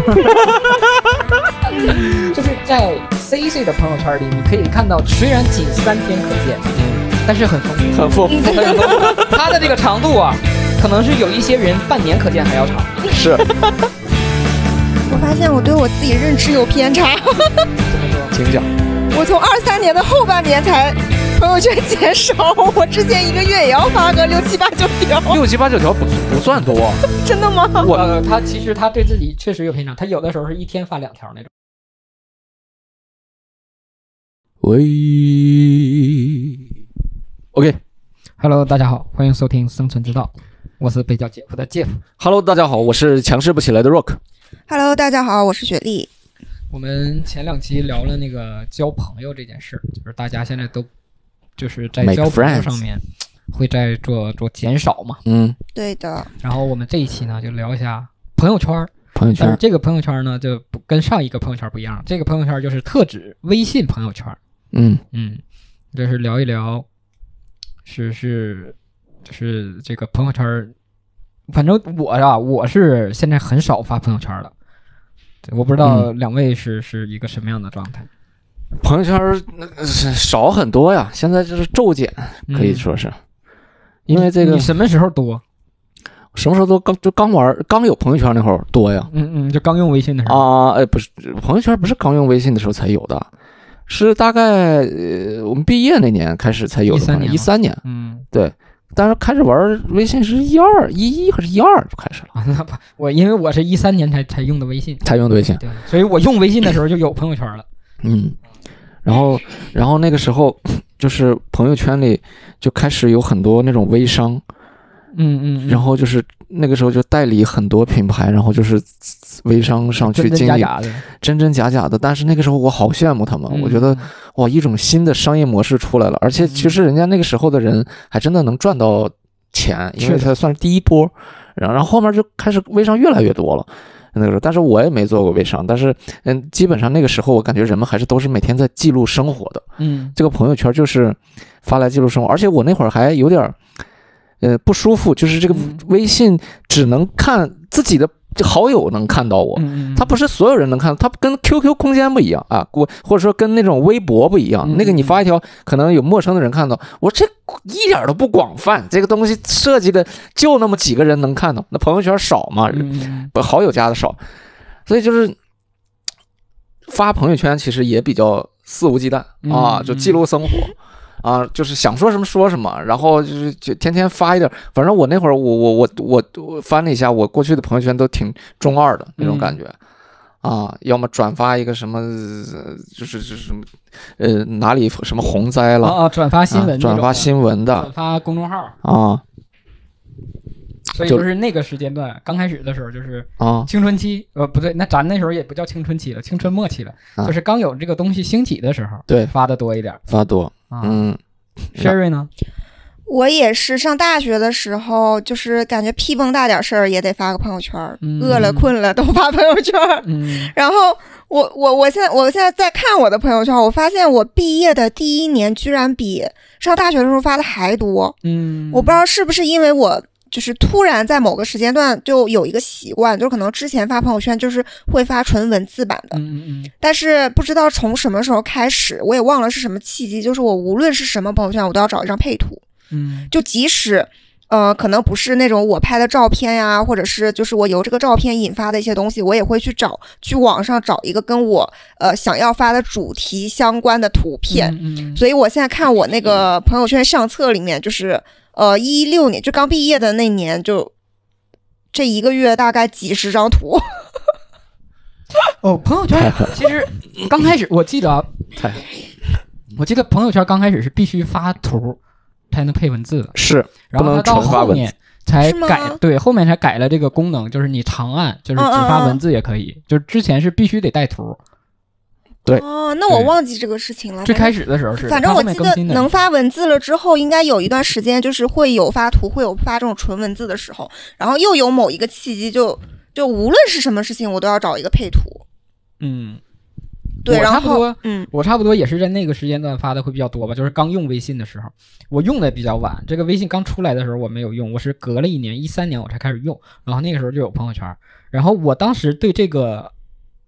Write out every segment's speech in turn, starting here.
就是在 C C 的朋友圈里，你可以看到，虽然仅三天可见，但是很丰富，很丰富，很丰富。它的这个长度啊，可能是有一些人半年可见还要长。是我发现我对我自己认知有偏差，怎么说？请讲。我从二三年的后半年才 朋友圈减少，我之前一个月也要发个六七八九条，六七八九条不不算多，真的吗？我、呃、他其实他对自己确实有偏差，他有的时候是一天发两条那种。喂，OK，Hello，大家好，欢迎收听《生存之道》，我是被叫姐夫的姐夫。Hello，大家好，我是强势不起来的 Rock。Hello，大家好，我是雪莉。我们前两期聊了那个交朋友这件事儿，就是大家现在都就是在交朋友上面会在做做减少嘛。嗯，对的，然后我们这一期呢，就聊一下朋友圈儿。朋友圈但是这个朋友圈呢，就不跟上一个朋友圈不一样，这个朋友圈就是特指微信朋友圈。嗯嗯，就是聊一聊，是是，就是这个朋友圈儿。反正我啊，我是现在很少发朋友圈了。我不知道两位是是一个什么样的状态，朋友圈少很多呀，现在就是骤减，可以嗯说是，因为这个你什么时候多？什么时候都刚就刚玩刚有朋友圈那会儿多呀。嗯嗯，就刚用微信的时候。啊，哎，不是，朋友圈不是刚用微信的时候才有的，是大概呃我们毕业那年开始才有的13朋友，年一三年，嗯，对但是开始玩微信是一二一一还是一二就开始了，啊，那不，我因为我是一三年才才用的微信，才用的微信。对，所以我用微信的时候就有朋友圈了。嗯，然后然后那个时候就是朋友圈里就开始有很多那种微商，嗯嗯，嗯。然后就是那个时候就代理很多品牌，然后就是微商上去经营，假假的，真真假假的。但是那个时候我好羡慕他们，我觉嗯。得哇，一种新的商业模式出来了，而且其实人家那个时候的人还真的能赚到钱，因为他算是第一波，然后然后后面就开始微商越来越多了。那个时候，但是我也没做过微商，但是嗯，基本上那个时候我感觉人们还是都是每天在记录生活的，嗯。这个朋友圈就是发来记录生活，而且我那会儿还有点儿呃不舒服，就是这个嗯。微信只能看自己的好友能看到我，嗯嗯，它不是所有人能看，到，他跟 QQ 空间不一样啊，我或者说跟那种微博不一样。嗯那个你发一条，可能有陌生的人看到，我这一点都不广泛，这个东西设计的就那么几个人能看到，那朋友圈少嘛，嗯嗯不好友加的少，所以就是发朋友圈其实也比较肆无忌惮啊，嗯就记录生活。啊，就是想说什么说什么，然后就是就天天发一点，反正我那会儿我我我我我翻了一下，我过去的朋友圈都挺中二的那种感觉，啊，要么转发一个什么，呃就是就是什么，呃，哪里什么洪灾了，转发新闻啊转发新闻的转发公众号，啊。所以就是那个时间段，刚开始的时候就是啊。青春期，呃，不对，那咱那时候也不叫青春期了，青春末期了，啊。就是刚有这个东西兴起的时候，对。发的多一点发多，啊。嗯 Sherry 呢？我也是上大学的时候，就是感觉屁崩大点事儿也得发个朋友圈饿了困了都发朋友圈 然后我我我现在我现在在看我的朋友圈，我发现我毕业的第一年居然比上大学的时候发的还多。嗯，我不知道是不是因为我就是突然在某个时间段就有一个习惯，就是可能之前发朋友圈就是会发纯文字版的，嗯嗯嗯但是不知道从什么时候开始，我也忘了是什么契机，就是我无论是什么朋友圈，我都要找一张配图，嗯就即使。呃，可能不是那种我拍的照片呀，或者是就是我由这个照片引发的一些东西，我也会去找，去网上找一个跟我呃想要发的主题相关的图片。嗯嗯所以我现在看我那个朋友圈相册里面，就是呃一六年就刚毕业的那年就。这一个月大概几十张图，哦，朋友圈其实刚开始我记得啊，我记得朋友圈刚开始是必须发图才能配文字的，是然后它到后面才改，对，后面才改了这个功能，就是你长按就是只发文字也可以，就是之前是必须得带图，对哦，那我忘记这个事情了。最开始的时候是，反正我记得能发文字了之后，应该有一段时间就是会有发图，会有发这种纯文字的时候，然后又有某一个契机就，就无论是什么事情，我都要找一个配图。嗯。对，然后嗯我差不多也是在那个时间段发的会比较多吧，就是刚用微信的时候，我用的比较晚。这个微信刚出来的时候我没有用，我是隔了一年，一三年我才开始用，然后那个时候就有朋友圈。然后我当时对这个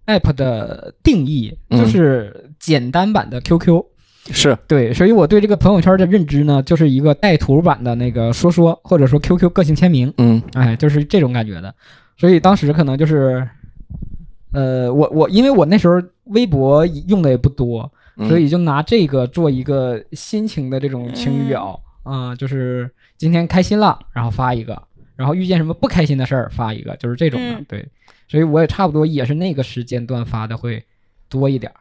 app 的定义就是简单版的 QQ，、是。对，所以我对这个朋友圈的认知呢，就是一个带图版的那个说说，或者说 QQ 个性签名，嗯。哎，就是这种感觉的。所以当时可能就是，呃，我我因为我那时候微博用的也不多，嗯。所以就拿这个做一个心情的这种晴雨表啊、就是今天开心了，然后发一个，然后遇见什么不开心的事儿发一个，就是这种的。嗯对，所以我也差不多也是那个时间段发的会多一点儿。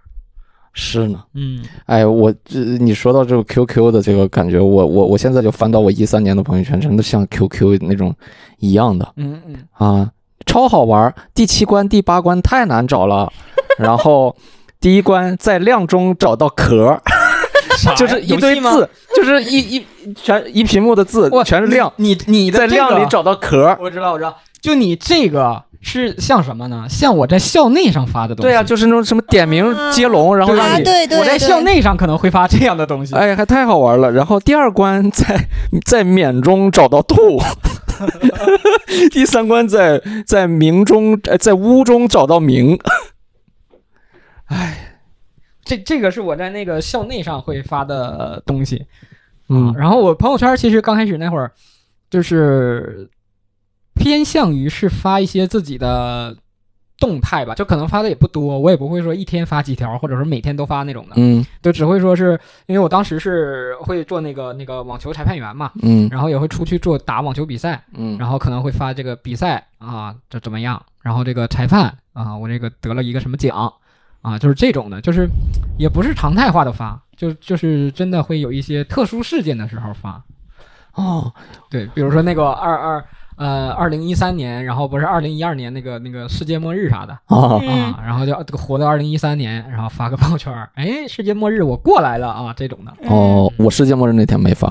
是呢。嗯哎，我这你说到这个 QQ 的这个感觉，我我我现在就翻到我一三年的朋友圈，真的像 QQ 那种一样的嗯嗯，啊，超好玩儿。第七关、第八关太难找了，然后第一关在量中找到壳儿，就是一堆字，就是一一全一屏幕的字哇，全是亮，你你的在这个量里找到壳儿。我知道，我知道，就你这个是像什么呢？像我在校内上发的东西。对啊，就是那种什么点名接龙，然后让你。对对，对我在校内上可能会发这样的东西。哎，还太好玩了。然后第二关在在免中找到兔，第三关在在明中呃在屋中找到明。这这个是我在那个校内上会发的呃东西。嗯啊，然后我朋友圈其实刚开始那会儿，就是偏向于是发一些自己的动态吧，就可能发的也不多，我也不会说一天发几条，或者说每天都发那种的，嗯就只会说是因为我当时是会做那个那个网球裁判员嘛，嗯然后也会出去做打网球比赛，嗯然后可能会发这个比赛啊，这怎么样？然后这个裁判啊，我这个得了一个什么奖啊，就是这种的，就是也不是常态化的发，就就是真的会有一些特殊事件的时候发。哦对，比如说那个二二呃二零一三年，然后不是二零一二年那个那个世界末日啥的啊然后就这个活到二零一三年，然后发个朋友圈儿，哎，世界末日我过来了啊，这种的。哦，我世界末日那天没发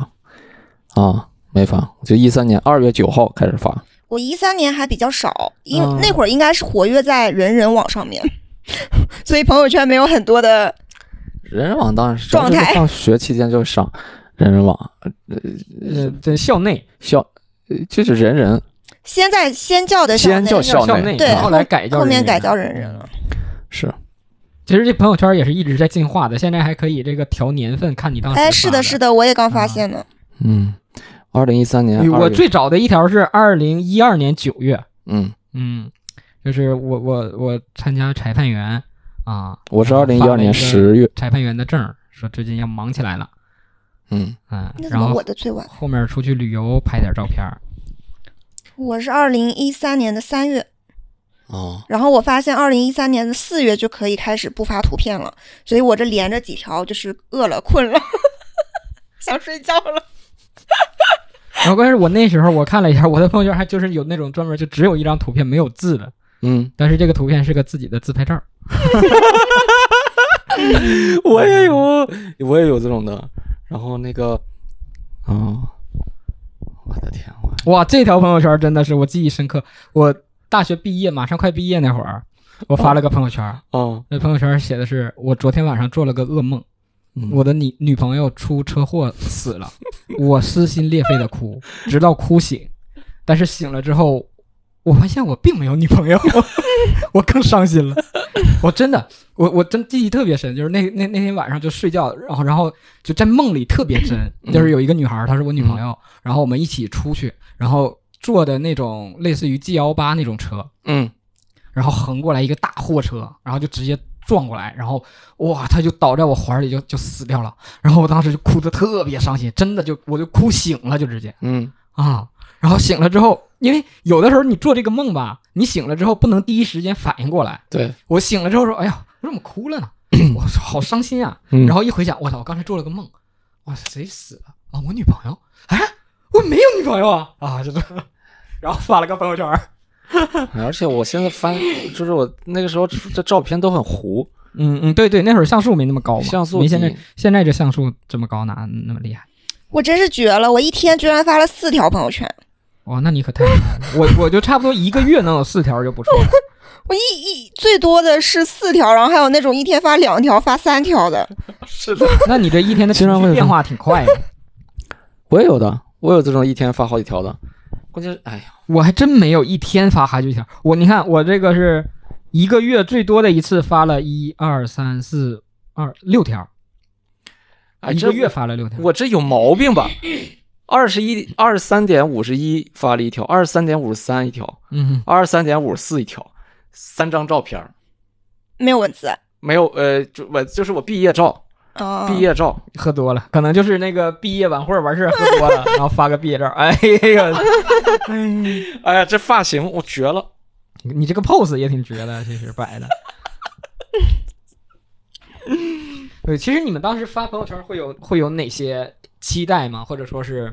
啊，没发，就一三年二月九号开始发。我一三年还比较少，因那会儿应该是活跃在人人网上面，所以朋友圈没有很多的。人人网当然是状态上学期间就上人人网，呃，在校内，校呃就是人人先在先叫的先叫校校内对后来改叫后面人人改叫人人了。是其实这朋友圈也是一直在进化的，现在还可以这个调年份，看你当时哎，是的，是的。我也刚啊发现呢。嗯，二零一三年我最早的一条是二零一二年九月，嗯，嗯，就是我我我参加裁判员啊，我是二零一二年十月，裁判员的证儿，说最近要忙起来了，嗯嗯然后我的最晚？后面出去旅游拍点照片儿，我是二零一三年的三月，哦然后我发现二零一三年的四月就可以开始不发图片了，所以我这连着几条就是饿了、困了，想睡觉了。然后关键是我那时候我看了一下，我的朋友圈还就是有那种专门就只有一张图片没有字的，嗯，但是这个图片是个自己的自拍照儿，我也有，我也有这种的。然后那个，啊、我的天，我哇，这条朋友圈真的是我记忆深刻。我大学毕业马上快毕业那会儿，我发了个朋友圈，哦，那朋友圈写的是我昨天晚上做了个噩梦，嗯。我的女女朋友出车祸死了，我撕心裂肺的哭，直到哭醒。但是醒了之后，我发现我并没有女朋友，我更伤心了。我真的，我我真记忆特别深，就是那那那天晚上就睡觉，然后然后就在梦里特别真，就是有一个女孩，她是我女朋友，然后我们一起出去，然后坐的那种类似于 G 幺八那种车，嗯。然后横过来一个大货车，然后就直接撞过来，然后哇，她就倒在我怀里就就死掉了，然后我当时就哭的特别伤心，真的就我就哭醒了，就直接嗯。啊，然后醒了之后，因为有的时候你做这个梦吧，你醒了之后不能第一时间反应过来，对，我醒了之后说，哎呀，我怎么哭了呢？我操，好伤心啊！嗯然后一回想，我操，我刚才做了个梦，哇，谁死了啊？我女朋友？哎，我没有女朋友啊！啊，就是，然后发了个朋友圈儿。而且我现在翻，就是我那个时候这照片都很糊，嗯嗯，对对，那会儿像素没那么高嘛，像素没现在低现在这像素这么高，哪那么厉害？我真是绝了！我一天居然发了四条朋友圈，哇，那你可太厉害了！我我就差不多一个月能有四条就不错了。我一一最多的是四条，然后还有那种一天发两条、发三条的。是的，那你这一天的情 经常变化挺快的。我也有的，我有这种一天发好几条的，关键是哎呀，我还真没有一天发好几条。我你看我这个是一个月最多的一次发了一二三四二六条，哎一个月发了六条。我这有毛病吧？二十一二十三点五十一发了一条，二十三点五十三一条，嗯二十三点五十四一条，三张照片儿，没有文字没有呃，就我就是我毕业照，啊，毕业照，喝多了，可能就是那个毕业晚会完事儿喝多了，然后发个毕业照。哎呀，哎呀，这发型我绝了。你这个 pose 也挺绝的，其实摆的。对，其实你们当时发朋友圈会有会有哪些期待吗？或者说是，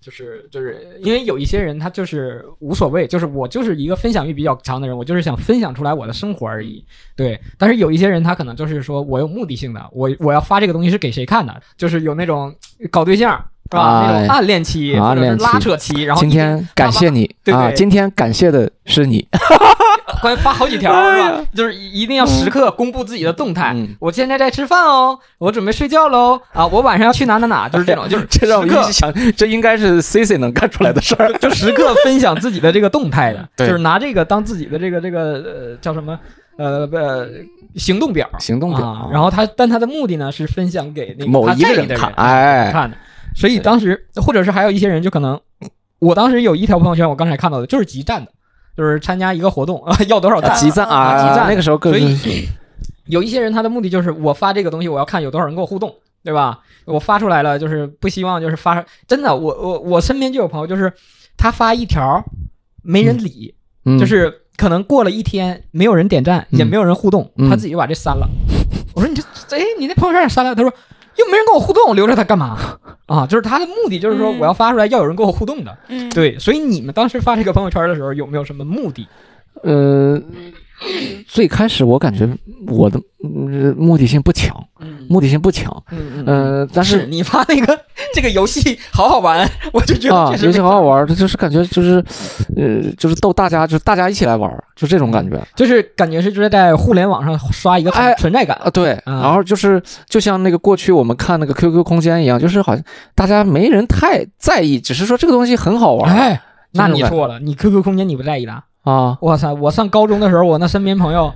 就是就是因为有一些人他就是无所谓，就是我就是一个分享欲比较强的人，我就是想分享出来我的生活而已。对，但是有一些人他可能就是说我有目的性的，我我要发这个东西是给谁看的？就是有那种搞对象是吧？那哎种暗恋期拉扯期，然后今天感谢你啊，今天感谢的是你。关于发好几条是吧？就是一定要时刻公布自己的动态。嗯我现在在吃饭哦，我准备睡觉喽啊！我晚上要去哪哪哪，就是这种，就是这让我时刻一直想，这应该是 C C 能干出来的事儿。就时刻分享自己的这个动态的，对就是拿这个当自己的这个这个呃叫什么呃呃行动表行动表啊。然后他但他的目的呢是分享给那个某一个人看哎看的。所以当时或者是还有一些人就可能，我当时有一条朋友圈，我刚才看到的就是集赞的，就是参加一个活动啊，要多少赞集赞啊啊，集赞那个时候更所以有一些人他的目的就是我发这个东西，我要看有多少人跟我互动，对吧？我发出来了，就是不希望就是发真的，我我我身边就有朋友，就是他发一条没人理，嗯。就是可能过了一天没有人点赞，嗯。也没有人互动，嗯。他自己就把这删了。我说你这哎，你那朋友圈也删了？他说又没人跟我互动，留着它干嘛？啊，就是他的目的就是说嗯我要发出来要有人跟我互动的。嗯，对，所以你们当时发这个朋友圈的时候有没有什么目的？呃，最开始我感觉我的呃目的性不强，嗯。目的性不强。嗯呃，但是你发那个 这个游戏好好玩，我就觉得啊，确实游戏好好玩儿，它就是感觉就是，呃，就是逗大家，就是大家一起来玩儿，就这种感觉。就是感觉是就是在互联网上刷一个存在感。啊。对，啊然后就是就像那个过去我们看那个 QQ 空间一样，就是好像大家没人太在意，只是说这个东西很好玩。儿哎，那你错了，你 QQ 空间你不在意的。啊。哇塞，我上高中的时候，我那身边朋友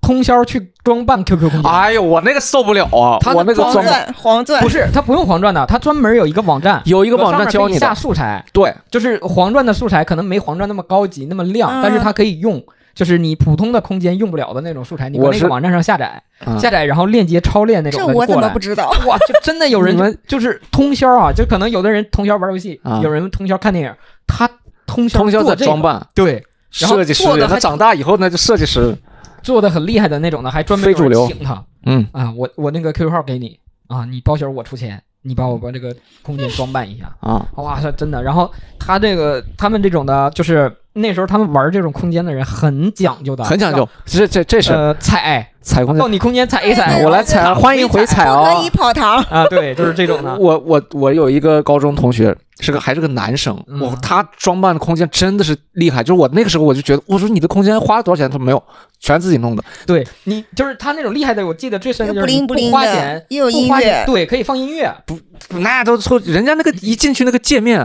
通宵去装扮 QQ 空间。哎呦，我那个受不了啊！他我那个黄装钻黄钻不是，他不用黄钻的，他专门有一个网站，有一个网站教你下，素材，对，就是黄钻的素材可能没黄钻那么高级那么亮，嗯但是它可以用，就是你普通的空间用不了的那种素材，你搁那个网站上下载，啊下载然后链接超链那种这我怎。么不知道？哇，就真的有人你们就是通宵啊，就可能有的人通宵玩游戏，啊有人通宵看电影，他通宵通宵做这个在装扮，对，设计师他长大以后呢就设计师，做的很厉害的那种的，还专门有非主流。人请他。嗯，啊，我我那个 QQ 号给你。啊，你包宿我出钱，你帮我把这个空间装扮一下。啊，哇塞，真的。然后他这个他们这种的，就是那时候他们玩这种空间的人很讲究的，很讲究，这这这是呃，踩踩空间。到你空间踩一踩，哎我来踩，欢迎回踩哦啊可！以跑堂，啊，对，就是这种的。我我我有一个高中同学，是个还是个男生，嗯，他装扮的空间真的是厉害。就是我那个时候我就觉得，我说你的空间花了多少钱？他说没有，全自己弄的。对你就是他那种厉害的，我记得最深的就是不灵不灵的花钱，又有不花音乐钱对，可以放音乐，不那都错，人家那个一进去那个界面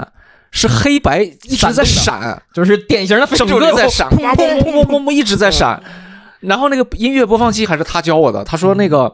是黑白一直在闪，就是典型的非整主流个在闪，砰砰砰砰砰砰一直在闪。然后那个音乐播放器还是他教我的，他说那个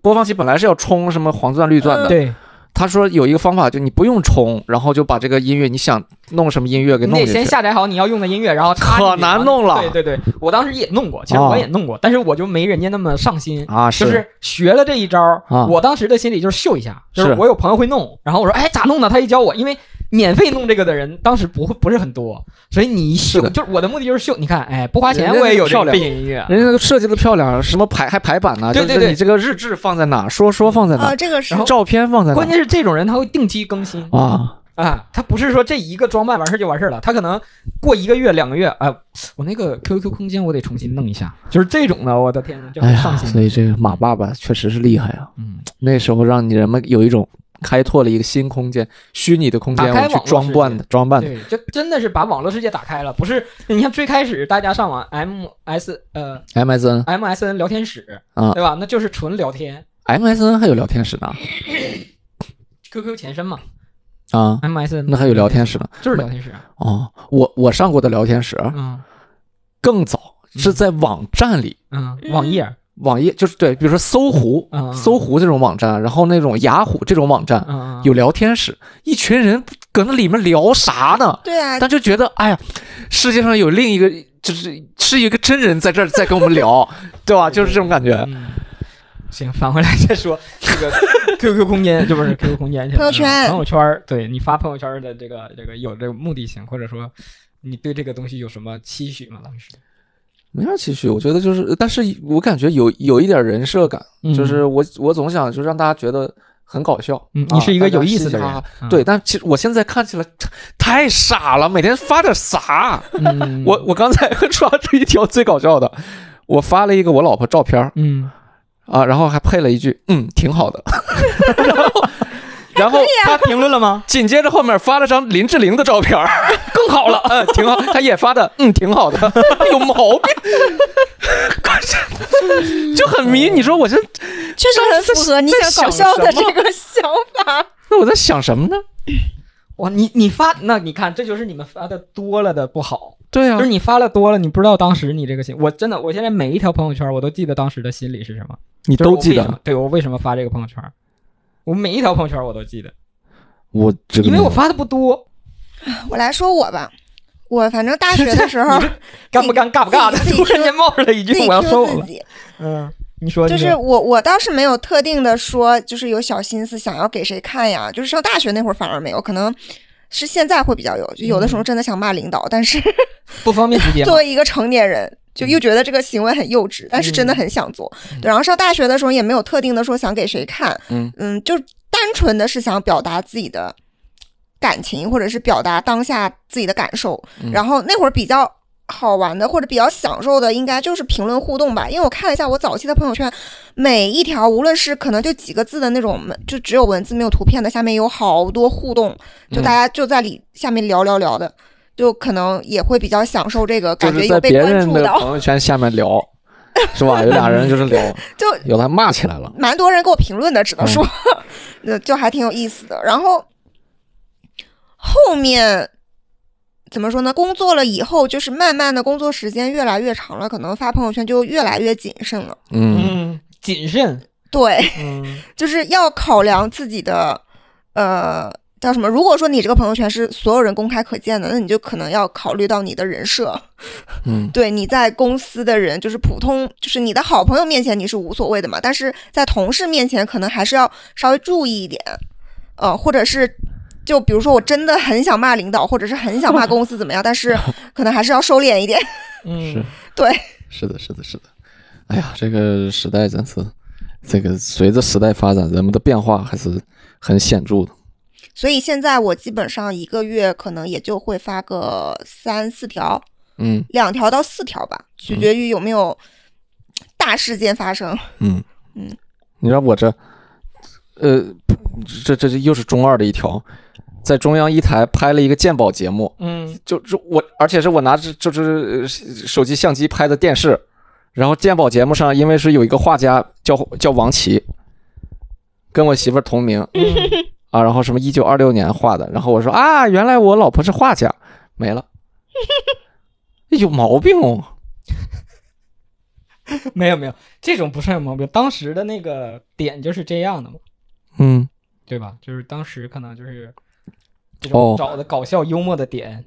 播放器本来是要充什么黄钻绿钻的，对，他说有一个方法，就你不用充，然后就把这个音乐，你想弄什么音乐给弄你得先。下载好你要用的音乐，然后可难弄了对对对，我当时也弄过，其实我也弄过，但是我就没人家那么上心。啊，就是学了这一招，啊我当时的心里就是秀一下，就是是我有朋友会弄，然后我说，哎，咋弄呢？他一教我，因为免费弄这个的人当时不会不是很多，所以你一秀，是就是我的目的就是秀。你看，哎，不花钱我也有这个漂亮背景音乐，人家都设计的漂亮，什么排还排版呢？对对对就是你这个日志放在哪，说说放在哪啊，，这个是然后照片放在哪关键是这种人他会定期更新啊？啊，他不是说这一个装扮完事儿就完事儿了，他可能过一个月两个月，哎，我那个 QQ 空间我得重新弄一下，就是这种的，我的天呐，就上心。所以这个马爸爸确实是厉害啊！嗯，那时候让你人们有一种开拓了一个新空间，虚拟的空间，我去网络世装扮的装扮的。对，就真的是把网络世界打开了，不是？你看最开始大家上网 MS 呃 MSN MSN 聊天室啊对吧？那就是纯聊天 MSN 还有聊天室呢，QQ 前身嘛啊，，MSN 那还有聊天室呢就是聊天室啊，哦。我我上过的聊天室嗯更早，是在网站里，嗯，网页，网页就是对，比如说搜狐嗯、搜狐这种网站，然后那种雅虎这种网站有聊天室，一群人搁那里面聊啥呢？对啊，但就觉得，哎呀，世界上有另一个，就是是一个真人在这儿在跟我们聊，对吧？就是这种感觉。嗯，行，返回来再说这个 QQ 空间，这不是 QQ 空间，朋友圈朋友圈，对你发朋友圈的这个这个有这个目的性，或者说你对这个东西有什么期许吗？当时没啥期许，我觉得就是，但是我感觉有有一点人设感，嗯就是我我总想就让大家觉得很搞笑。你是一个有意思的人对，但其实我现在看起来太傻了，每天发点啥？嗯，我我刚才 刷出一条最搞笑的，我发了一个我老婆照片嗯，啊，然后还配了一句嗯挺好的，然 后然后他评论了吗？紧接着后面发了张林志玲的照片，更好了，嗯，挺好。他也发的，嗯，挺好的，有毛病，关键就很迷。你说我这，确实很符合你想搞笑的这个想法。那我在想什么呢？哇，你你发那你看，这就是你们发的多了的不好，对啊就是，你发了多了，你不知道当时你这个心，我真的，我现在每一条朋友圈我都记得当时的心理是什么，你都记得？对我为什么发这个朋友圈，我每一条朋友圈我都记得，我这个因为我发的不多，我来说我吧，我反正大学的时候 尴不尴尬不尬的，突然间冒出来一句我要说我了，自己，嗯，你说就是我我倒是没有特定的说，就是有小心思想要给谁看呀。就是上大学那会儿反而没有，可能是现在会比较有，就有的时候真的想骂领导，但是不方便直接作？为一个成年人。就又觉得这个行为很幼稚，但是真的很想做。对，然后上大学的时候也没有特定的说想给谁看，嗯就单纯的是想表达自己的感情，或者是表达当下自己的感受。嗯然后那会儿比较好玩的或者比较享受的，应该就是评论互动吧。因为我看了一下我早期的朋友圈，每一条无论是可能就几个字的那种，就只有文字没有图片的，下面有好多互动，就嗯大家就在里下面聊聊聊的。就可能也会比较享受这个感觉，就是在有被别人的关注到，朋友圈下面聊，是吧？有俩人就是聊，就有的骂起来了。蛮多人给我评论的，只能说，嗯呃，就还挺有意思的。然后后面怎么说呢？工作了以后，就是慢慢的工作时间越来越长了，可能发朋友圈就越来越谨慎了。嗯，嗯，谨慎，对，嗯就是要考量自己的，呃。叫什么？如果说你这个朋友圈是所有人公开可见的，那你就可能要考虑到你的人设。嗯，对，你在公司的人，就是普通，就是你的好朋友面前你是无所谓的嘛，但是在同事面前可能还是要稍微注意一点，呃，或者是就比如说我真的很想骂领导，或者是很想骂公司怎么样，但是 可能还是要收敛一点。嗯，是 对，是的，是的，是的。哎呀，这个时代真是，这个随着时代发展，人们的变化还是很显著的。所以现在我基本上一个月可能也就会发个三四条，嗯。两条到四条吧，取决于有没有大事件发生。嗯。嗯，你知道我这，呃，这这这又是中二的一条，在中央一台拍了一个鉴宝节目，嗯。就是我，而且是我拿着就是呃手机相机拍的电视，然后鉴宝节目上，因为是有一个画家叫叫王琦，跟我媳妇儿同名嗯 啊，然后什么一九二六年画的，然后我说啊，原来我老婆是画家，没了，有毛病哦，没有没有，这种不算有毛病，当时的那个点就是这样的嘛。嗯，对吧？就是当时可能就是这哦种找的搞笑幽默的点，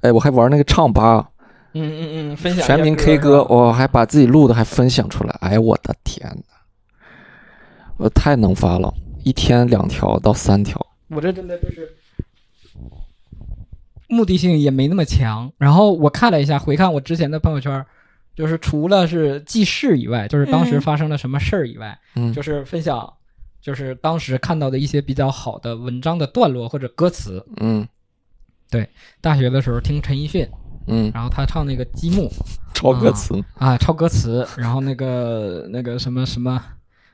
哎，我还玩那个唱吧，嗯嗯嗯，分享全民 K 歌，我还把自己录的还分享出来，哎，我的天呐，我太能发了，一天两条到三条。我这真的就是目的性也没那么强。然后我看了一下，回看我之前的朋友圈，就是除了是记事以外，就是当时嗯发生了什么事儿以外，嗯就是分享，就是当时看到的一些比较好的文章的段落或者歌词。嗯对大学的时候听陈奕迅，嗯，然后他唱那个《积木》抄歌词，啊，抄歌词，然后那个那个什么什么。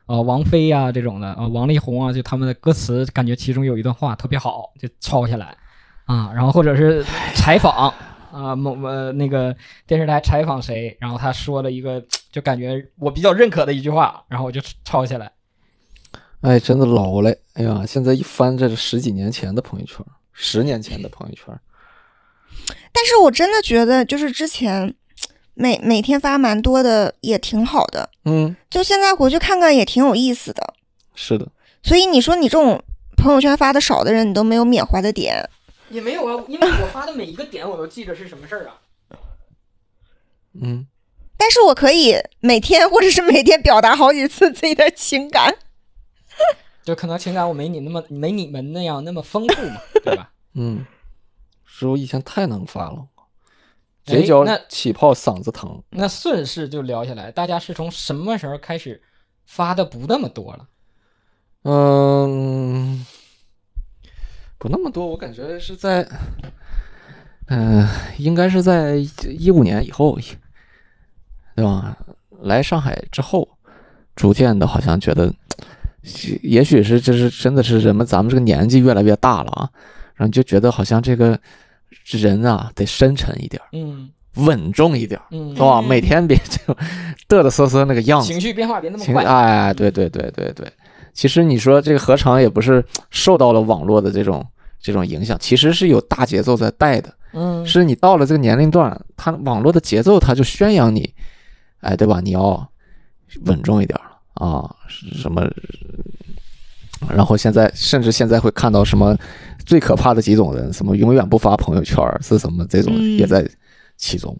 啊，王菲呀、这种的啊，王力宏啊，就他们的歌词，感觉其中有一段话特别好，就抄下来啊。然后或者是采访啊，某呃那个电视台采访谁，然后他说了一个就感觉我比较认可的一句话，然后我就抄下来。哎，真的老嘞！哎呀，现在一翻，这是十几年前的朋友圈，十年前的朋友圈。但是我真的觉得，就是之前每每天发蛮多的，也挺好的。嗯，就现在回去看看，也挺有意思的。是的，所以你说你这种朋友圈发的少的人，你都没有缅怀的点。也没有啊，因为我发的每一个点我都记着是什么事儿啊。嗯，但是我可以每天或者是每天表达好几次自己的情感。就可能情感我没你那么没你们那样那么丰富嘛，对吧？嗯，是我以前太能发了，哎嘴角那起泡，嗓子疼。那顺势就聊下来，大家是从什么时候开始发的不那么多了？嗯，不那么多，我感觉是在，嗯、应该是在一五年以后，对吧？来上海之后，逐渐的好像觉得，也许是这是真的是人们咱们这个年纪越来越大了啊，然后就觉得好像这个人啊得深沉一点儿，嗯稳重一点儿，嗯是，吧？嗯每天别就嘚嘚瑟瑟那个样子，情绪变化别那么快。哎，对对对对对，其实你说这个何尝也不是受到了网络的这种这种影响，其实是有大节奏在带的，嗯，是你到了这个年龄段，他网络的节奏他就宣扬你，哎，对吧？你要稳重一点儿啊，什么？然后现在甚至现在会看到什么最可怕的几种人，什么永远不发朋友圈儿是什么这种嗯也在其中，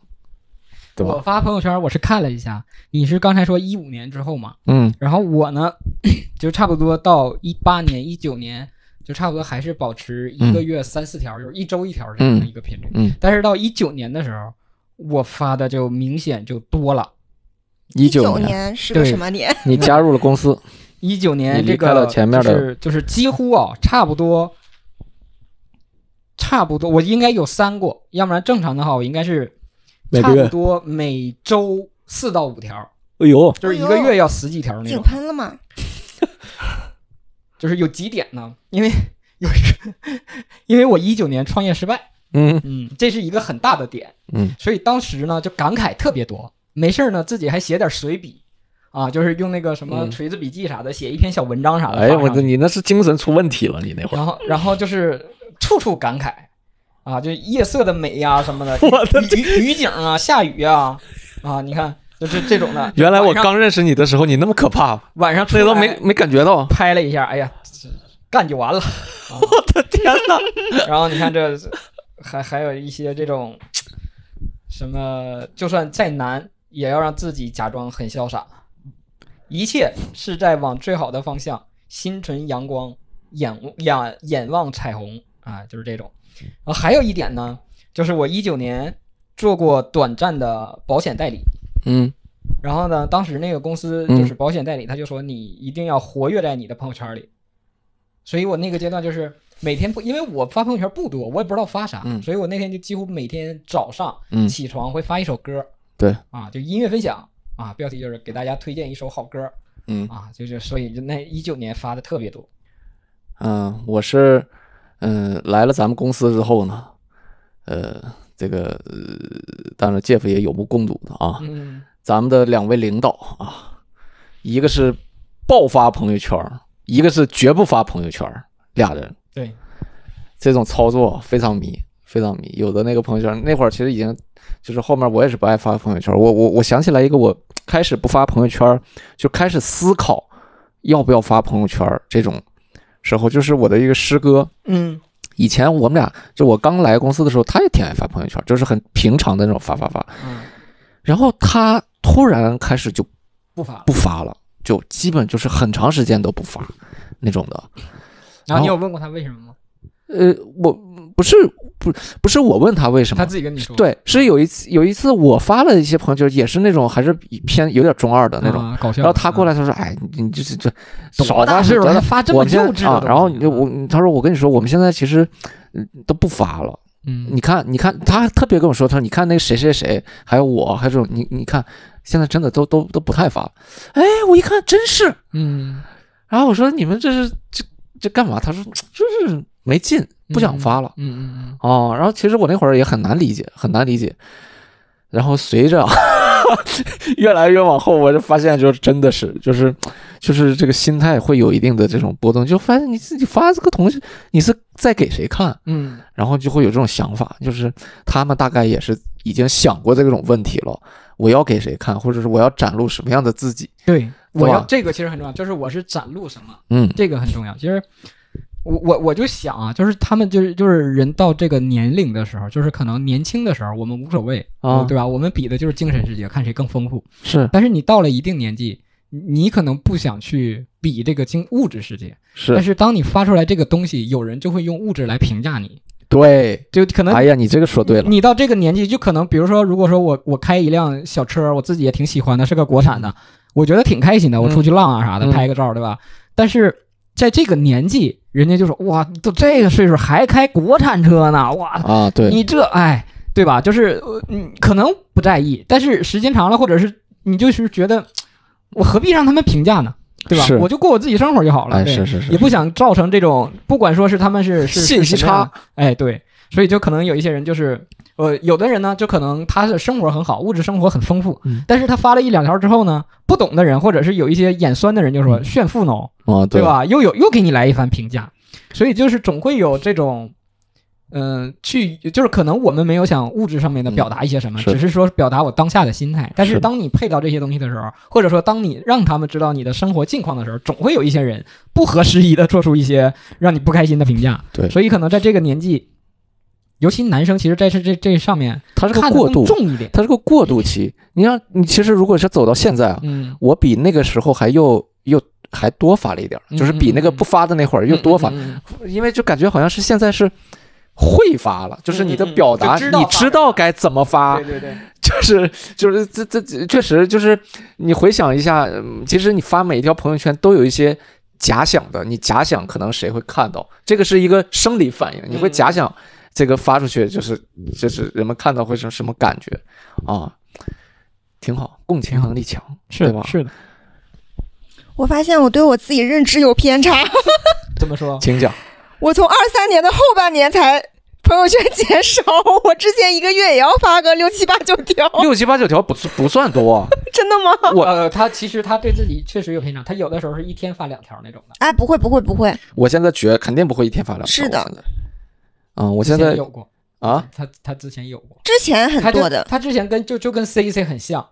对我？发朋友圈，我是看了一下，你是刚才说一五年之后嘛？嗯然后我呢，就差不多到一八年、一九年，就差不多还是保持一个月三四条，就是一周一条这样的一个频率。嗯，但是到一九年的时候，我发的就明显就多了。一九九年年是个什么年？你加入了公司，一九年这你离开了个前面的就是就是几乎啊，差不多，差不多，我应该有三过，要不然正常的话，我应该是差不多每周四到五条，哎呦，就是一个月要十几条那井种。喷了吗？就是有几点呢？因为有一个，因为我一九年创业失败，嗯嗯，这是一个很大的点，嗯，所以当时呢就感慨特别多，没事儿呢自己还写点随笔，啊，就是用那个什么嗯锤子笔记啥的写一篇小文章啥的。哎，我你那是精神出问题了，你那会儿。然后然后就是处处感慨，啊，就夜色的美呀、什么的，我的雨雨雨景啊，下雨啊、啊，你看就是这种的。原来我刚认识你的时候，你那么可怕，晚上出来都没没感觉到。拍了一下，哎呀，干就完了。我的天哪！然后你看这还还有一些这种什么，就算再难，也要让自己假装很潇洒，一切是在往最好的方向，心存阳光，眼眼眼望彩虹啊，就是这种。然后还有一点呢，就是我一九年做过短暂的保险代理。嗯然后呢，当时那个公司嗯就是保险代理，他就说你一定要活跃在你的朋友圈里。所以我那个阶段就是每天不，因为我发朋友圈不多，我也不知道发啥，嗯所以我那天就几乎每天早上嗯，起床会发一首歌，对啊，就音乐分享啊，标题就是给大家推荐一首好歌嗯啊，就是所以就那一九年发的特别多。嗯，我是嗯来了咱们公司之后呢，呃，这个呃，当然 Jeff 也有目共睹的啊，嗯，咱们的两位领导啊，一个是爆发朋友圈，一个是绝不发朋友圈，俩人对，这种操作非常迷，非常迷。有的那个朋友圈那会儿其实已经就是后面我也是不爱发朋友圈，我我我想起来一个，我开始不发朋友圈，就开始思考要不要发朋友圈这种时候，就是我的一个师哥，嗯以前我们俩就我刚来公司的时候，他也挺爱发朋友圈，就是很平常的那种发发发。嗯，然后他突然开始就不发。不发了，就基本就是很长时间都不发那种的。然后你有问过他为什么吗？呃，我不是不不是我问他为什么他，自己跟你说。对，是有一次有一次我发了一些朋友圈，也是那种还是偏有点中二的那种。啊搞笑。然后他过来，他说：“哎，你你这这这少发大事了发这么幼稚的？”然后你就我他说：“我跟你说，我们现在其实嗯都不发了。嗯，你看，你看，他特别跟我说，他说你看那个谁谁谁，还有我，还有这种你你看，现在真的都都都不太发。哎，我一看真是。嗯，然后我说你们这是这这干嘛？他说就是没劲，不想发了。嗯嗯嗯哦，然后其实我那会儿也很难理解，很难理解。然后随着 越来越往后，我就发现，就是真的是，就是，就是这个心态会有一定的这种波动，就发现你自己发这个东西，你是在给谁看？嗯然后就会有这种想法，就是他们大概也是已经想过这种问题了，我要给谁看，或者是我要展露什么样的自己？对，我要这个其实很重要，就是我是展露什么，嗯这个很重要。其实我我我就想啊，就是他们就是就是人到这个年龄的时候，就是可能年轻的时候我们无所谓啊对吧？我们比的就是精神世界，看谁更丰富。是但是你到了一定年纪，你你可能不想去比这个精物质世界，是但是，是当你发出来这个东西，有人就会用物质来评价你，对。就可能哎呀，你这个说对了，你到这个年纪，就可能比如说，如果说我我开一辆小车，我自己也挺喜欢的，是个国产的，我觉得挺开心的，我出去浪啊啥的，嗯拍个照，对吧？但是在这个年纪，人家就说哇，都这个岁数还开国产车呢，哇，啊，对，你这哎，对吧？就是呃嗯，可能不在意，但是时间长了，或者是你就是觉得，我何必让他们评价呢？对吧？我就过我自己生活就好了，是是是，也不想造成这种，不管说是他们是是信息差，哎，对，所以就可能有一些人就是，呃，有的人呢，就可能他的生活很好，物质生活很丰富，嗯但是他发了一两条之后呢，不懂的人或者是有一些眼酸的人就说、嗯炫富呢，啊，对？吧？又有又给你来一番评价，所以就是总会有这种。嗯，去就是可能我们没有想物质上面的表达一些什么，嗯是只是说表达我当下的心态。但是是当你配到这些东西的时候，或者说当你让他们知道你的生活近况的时候，总会有一些人不合时宜的做出一些让你不开心的评价。对所以可能在这个年纪，尤其男生，其实在这这这上面他是个过渡，重一点。他是个过渡期。你像你其实如果是走到现在啊，嗯，我比那个时候还又又还多发了一点儿，就是比那个不发的那会儿又多发，因为就感觉好像是现在是会发了，就是你的表达，你知道该怎么发，对对对，就是就是这这这确实就是你回想一下，嗯其实你发每一条朋友圈都有一些假想的，你假想可能谁会看到，这个是一个生理反应，你会假想这个发出去就是就是人们看到会是什么感觉啊，挺好，共情能力强，是对吧？是的，我发现我对我自己认知有偏差，怎么说，请讲，我从二三年的后半年才朋友圈减少，我之前一个月也要发个六七八九条，六七八九条不是不算多啊，真的吗？我呃，他其实他对自己确实有偏差，他有的时候是一天发两条那种的。哎，不会不会不会，我现在觉肯定不会一天发两条，是的我现在，嗯，我之现在前有过啊，他他之前有过，之前很多的，他之前跟就就跟 C C 很像，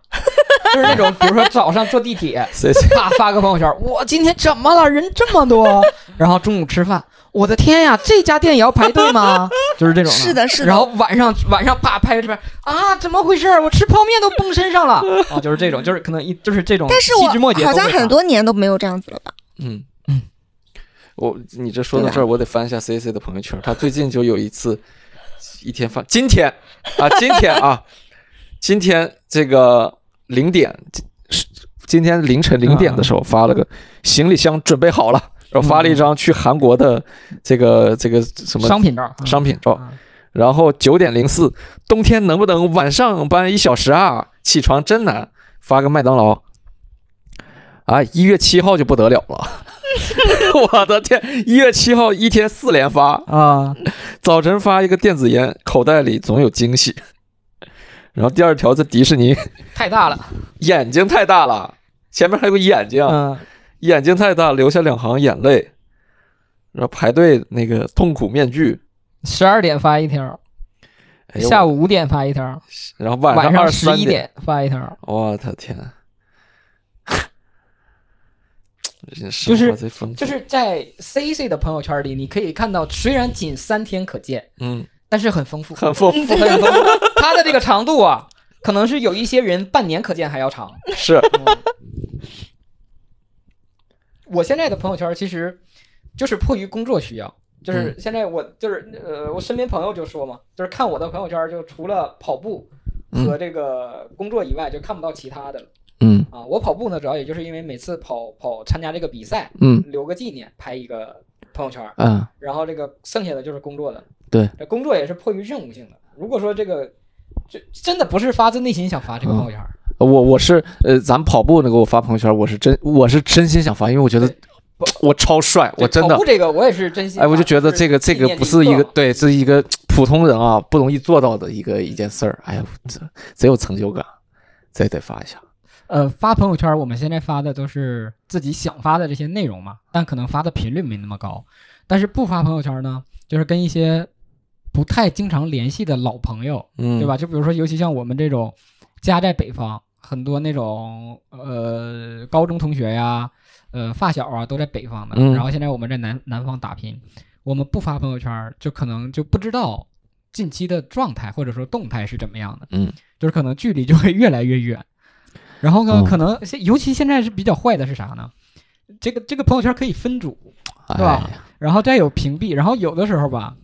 就是那种比如说早上坐地铁，啪发个朋友圈，我今天怎么了？人这么多，然后中午吃饭，我的天呀，这家店也要排队吗？就是这种是的是的然后晚上晚上啪拍个这边啊，怎么回事？我吃泡面都崩身上了啊，就是这种，就是可能一就是这种但是细枝末我好节都会发，像很多年都没有这样子了吧？嗯嗯，我你这说到这儿，我得翻一下 C C 的朋友圈，他最近就有一次一天发，今天啊，今天啊，今天这个零点，是今天凌晨零点的时候发了个行李箱准备好了，然后发了一张去韩国的这个这个什么商品照，嗯商品照，嗯然后九点零四，冬天能不能晚上班一小时啊？起床真难，发个麦当劳。啊，一月七号就不得了了，我的天！一月七号一天四连发，啊，早晨发一个电子烟，口袋里总有惊喜。然后第二条在迪士尼，太大了，眼睛太大了，前面还有个眼睛，嗯，眼睛太大，留下两行眼泪。然后排队那个痛苦面具，十二点发一条，哎下午五点发一条，然后晚晚上十一点发一条，我的天！就是就是在 C C 的朋友圈里，你可以看到，虽然仅三天可见，嗯，但是很丰富，很丰富，很丰富。它的这个长度啊，可能是有一些人半年可见还要长。是，我现在的朋友圈其实就是迫于工作需要，就是现在我就是呃，我身边朋友就说嘛，就是看我的朋友圈，就除了跑步和这个工作以外，就看不到其他的了嗯啊。我跑步呢，主要也就是因为每次跑跑参加这个比赛，嗯留个纪念，拍一个朋友圈。嗯，然后这个剩下的就是工作的，对，这工作也是迫于任务性的。如果说这个这真的不是发自内心想发这个朋友圈，我我是呃，咱跑步那给我发朋友圈，我是真我是真心想发，因为我觉得我超帅，我真的跑步，这个我也是真心发。哎，我就觉得这个这个不是一个对，是一个普通人啊不容易做到的一个一件事儿。哎呀，这贼有成就感，这得发一下。呃，发朋友圈，我们现在发的都是自己想发的这些内容嘛，但可能发的频率没那么高。但是不发朋友圈呢，就是跟一些不太经常联系的老朋友，嗯，对吧？？就比如说，尤其像我们这种家在北方，很多那种呃高中同学呀、呃发小啊都在北方的，嗯然后现在我们在南南方打拼，我们不发朋友圈，就可能就不知道近期的状态或者说动态是怎么样的，嗯，就是可能距离就会越来越远。然后呢，嗯。可能现尤其现在是比较坏的是啥呢？这个这个朋友圈可以分组，哎对吧？呀，然后再有屏蔽，然后有的时候吧，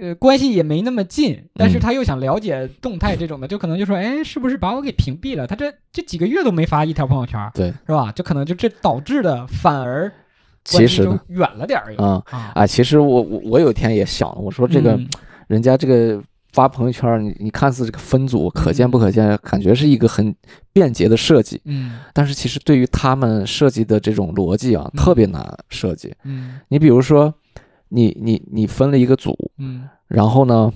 呃，关系也没那么近，但是嗯。他又想了解动态这种的，就可能就说，哎，是不是把我给屏蔽了？他这这几个月都没发一条朋友圈，对，是吧？就可能就这导致的反而其实呢，远了点儿又嗯。啊，啊，其实我我我有一天也想了，我说这个嗯。人家这个发朋友圈，你你看似这个分组可见不可见，感觉是一个很便捷的设计，嗯。但是其实对于他们设计的这种逻辑啊，嗯。特别难设计。嗯。你比如说，你你你分了一个组，嗯。然后呢，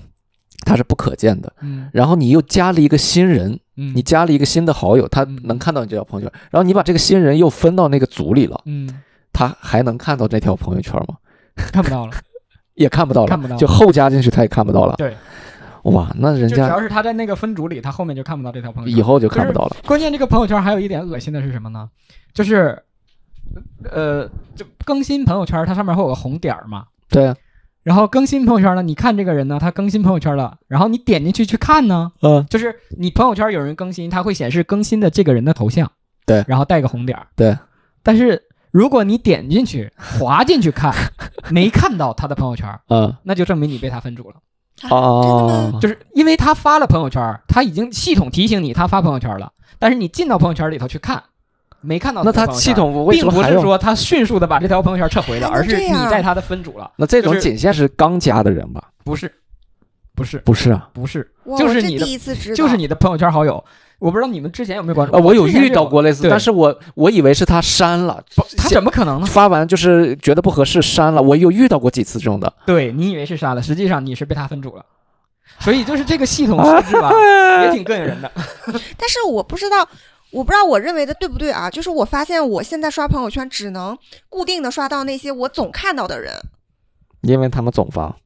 它是不可见的，嗯。然后你又加了一个新人，嗯，你加了一个新的好友，他嗯。能看到你这条朋友圈，然后你把这个新人又分到那个组里了，嗯。他还能看到这条朋友圈吗？看不到了，也看不到了，看不到就后加进去他也看不到了。对，哇，那人家只要是他在那个分组里，他后面就看不到这条朋友圈。以后就看不到了。关键这个朋友圈还有一点恶心的是什么呢？就是，呃，就更新朋友圈，它上面会有个红点儿嘛。对啊，然后更新朋友圈呢，你看这个人呢，他更新朋友圈了，然后你点进去去看呢，嗯，就是你朋友圈有人更新，他会显示更新的这个人的头像，对然后带个红点儿。对，但是如果你点进去滑进去看，没看到他的朋友圈，嗯那就证明你被他分组了。啊哦？，就是因为他发了朋友圈，他已经系统提醒你他发朋友圈了，但是你进到朋友圈里头去看，没看到那他的朋友圈系统为并不？是说他迅速的把这条朋友圈撤回了，而是你在他的分组了，那这种仅限是刚加的人吧？不是，不是，不是啊，不是，就是你的就是你的朋友圈好友。我不知道你们之前有没有关注？啊，我有遇到过类似，对但是我我以为是他删了，他怎么可能呢？发完就是觉得不合适删了。我有遇到过几次这种的，对你以为是删了，实际上你是被他分组了。所以就是这个系统设置吧，也挺膈应人的。但是我不知道，我不知道我认为的对不对啊？就是我发现我现在刷朋友圈只能固定的刷到那些我总看到的人，因为他们总发我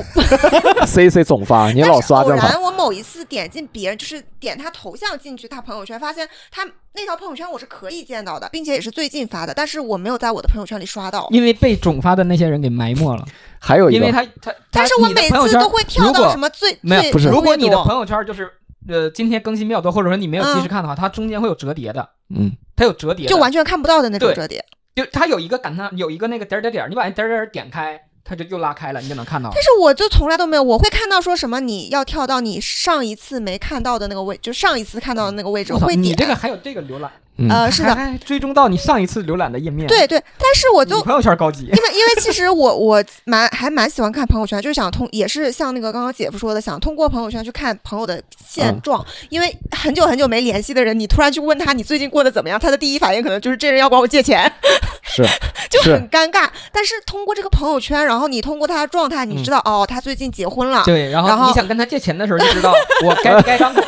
C C 总发，你但是偶老刷正好。然我某一次点进别人，就是点他头像进去他朋友圈，发现他那条朋友圈我是可以见到的，并且也是最近发的，但是我没有在我的朋友圈里刷到。因为被总发的那些人给埋没了，还有一个，因为他他，但是我每次都会跳到什么么最没有最不是。如果你的朋友圈就是呃今天更新比较多，或者说你没有及时看的话，它中间会有折叠的，嗯，它有折叠，就完全看不到的那种折叠。就它有一个感叹，有一个那个点儿点儿点儿，你把那点儿点儿点开，它就又拉开了，你就能看到。但是我就从来都没有，我会看到说什么你要跳到你上一次没看到的那个位，就上一次看到的那个位置，我会点。这个还有这个浏览，嗯呃，是的，追踪到你上一次浏览的页面。对对，但是我就朋友圈高级因。为因为其实我我蛮还蛮喜欢看朋友圈，就是想通也是像那个刚刚姐夫说的，想通过朋友圈去看朋友的现嗯状。因为很久很久没联系的人，你突然去问他你最近过得怎么样，他的第一反应可能就是这人要管我借钱，是就很尴尬。但是通过这个朋友圈，然后你通过他的状态，你知道、哦，他最近结婚了。对，然后你想跟他借钱的时候就知道 我该不该张口。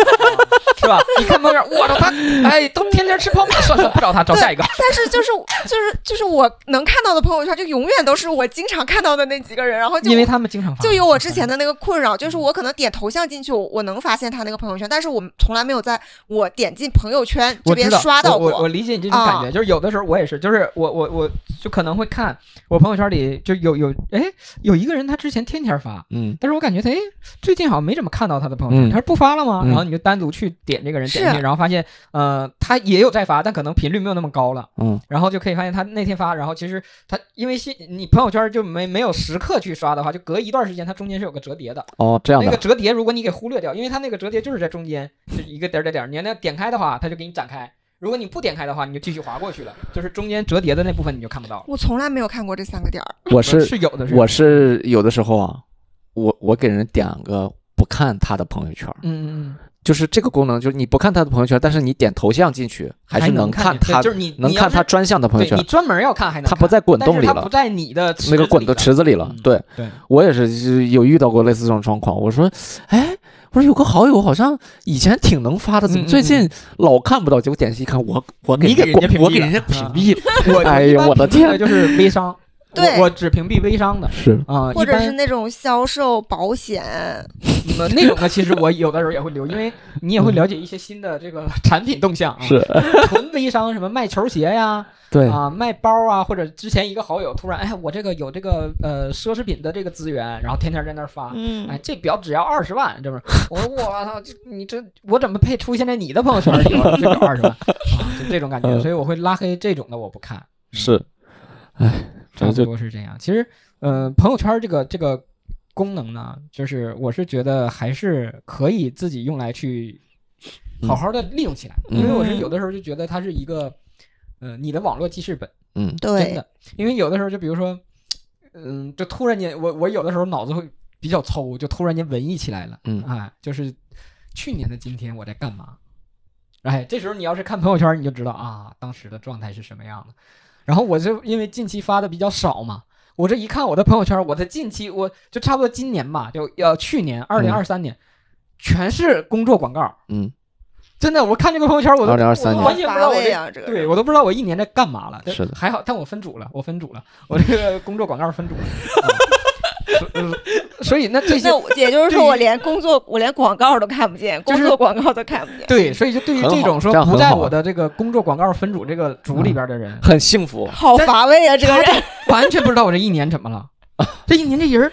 是吧？你看朋友圈，我操他，哎，都天天吃泡面，算了不找他，找下一个。但是就是就是就是我能看到的朋友圈，就永远都是我经常看到的那几个人，然后就因为他们经常发，就有我之前的那个困扰，就是我可能点头像进去，我我能发现他那个朋友圈，但是我从来没有在我点进朋友圈这边刷到过。我我我理解你这种感觉，啊就是有的时候我也是，就是我我我就可能会看我朋友圈里就有有哎有一个人他之前天天发，嗯但是我感觉他哎最近好像没怎么看到他的朋友圈，嗯他是不发了吗？嗯然后你就单独去点这个人，点进去，然后发现呃他也有在发，但可能频率没有那么高了。嗯然后就可以发现他那天发，然后其实他因为信你朋友圈就没没有时刻去刷的话，就隔一段时间，它中间是有个折叠的。哦这样的那个折叠，如果你给忽略掉，因为它那个折叠就是在中间，是一个点儿点儿点儿，你那点开的话，它就给你展开；如果你不点开的话，你就继续划过去了，就是中间折叠的那部分你就看不到了。我从来没有看过这三个点儿，我是是有的，我是有的时候啊，我我给人点个不看他的朋友圈，嗯嗯嗯，就是这个功能，就是你不看他的朋友圈，但是你点头像进去，还是能看他就是你能看他专项的朋友圈你，专门要看还能看，他不在滚动里了不，在你的那个滚的池子子里了嗯。对对，我也是有遇到过类似这种状况。我说，哎，我说有个好友好像以前挺能发的，怎么最近老看不到？结果点击一看，我我给你给人家关我给屏蔽了人家屏啊蔽，我哎呀一般我的天就是微商，对我我只屏蔽微商的是啊，或者是那种销售保险，那那种的，其实我有的时候也会留，因为你也会了解一些新的这个产品动向啊。是，纯微商，什么卖球鞋呀，对，啊，卖包啊，或者之前一个好友突然，哎，我这个有这个呃奢侈品的这个资源，然后天天在那儿发，嗯哎，这表只要二十万，这不是？我说我操，你这我怎么配出现在你的朋友圈里？我这个二十万啊，就这种感觉，嗯所以我会拉黑这种的，我不看。是，哎，差不多是这样。其实，呃，朋友圈这个这个功能呢，就是我是觉得还是可以自己用来去好好的利用起来，嗯因为我是有的时候就觉得它是一个，呃，你的网络记事本，嗯真对，的。因为有的时候就比如说，嗯，就突然间，我我有的时候脑子会比较抽，就突然间文艺起来了，嗯哎，就是去年的今天我在干嘛？哎，这时候你要是看朋友圈，你就知道啊，当时的状态是什么样的。然后我就因为近期发的比较少嘛，我这一看我的朋友圈，我的近期我就差不多今年吧，就要去年二零二三年，全是工作广告，嗯，真的，我看这个朋友圈，我都2023年我都完全不知道我这个对我都不知道我一年在干嘛了。是的。还好，但我分组了，我分组了，我这个工作广告分组了。所以那这些那也就是说，我连工作，我连广告都看不见，工作广告都看不见。对，所以就对于这种说不在我的这个工作广告分组这个组里边的人，很幸福。好乏味啊，这个人。完全不知道我这一年怎么了。这一年这人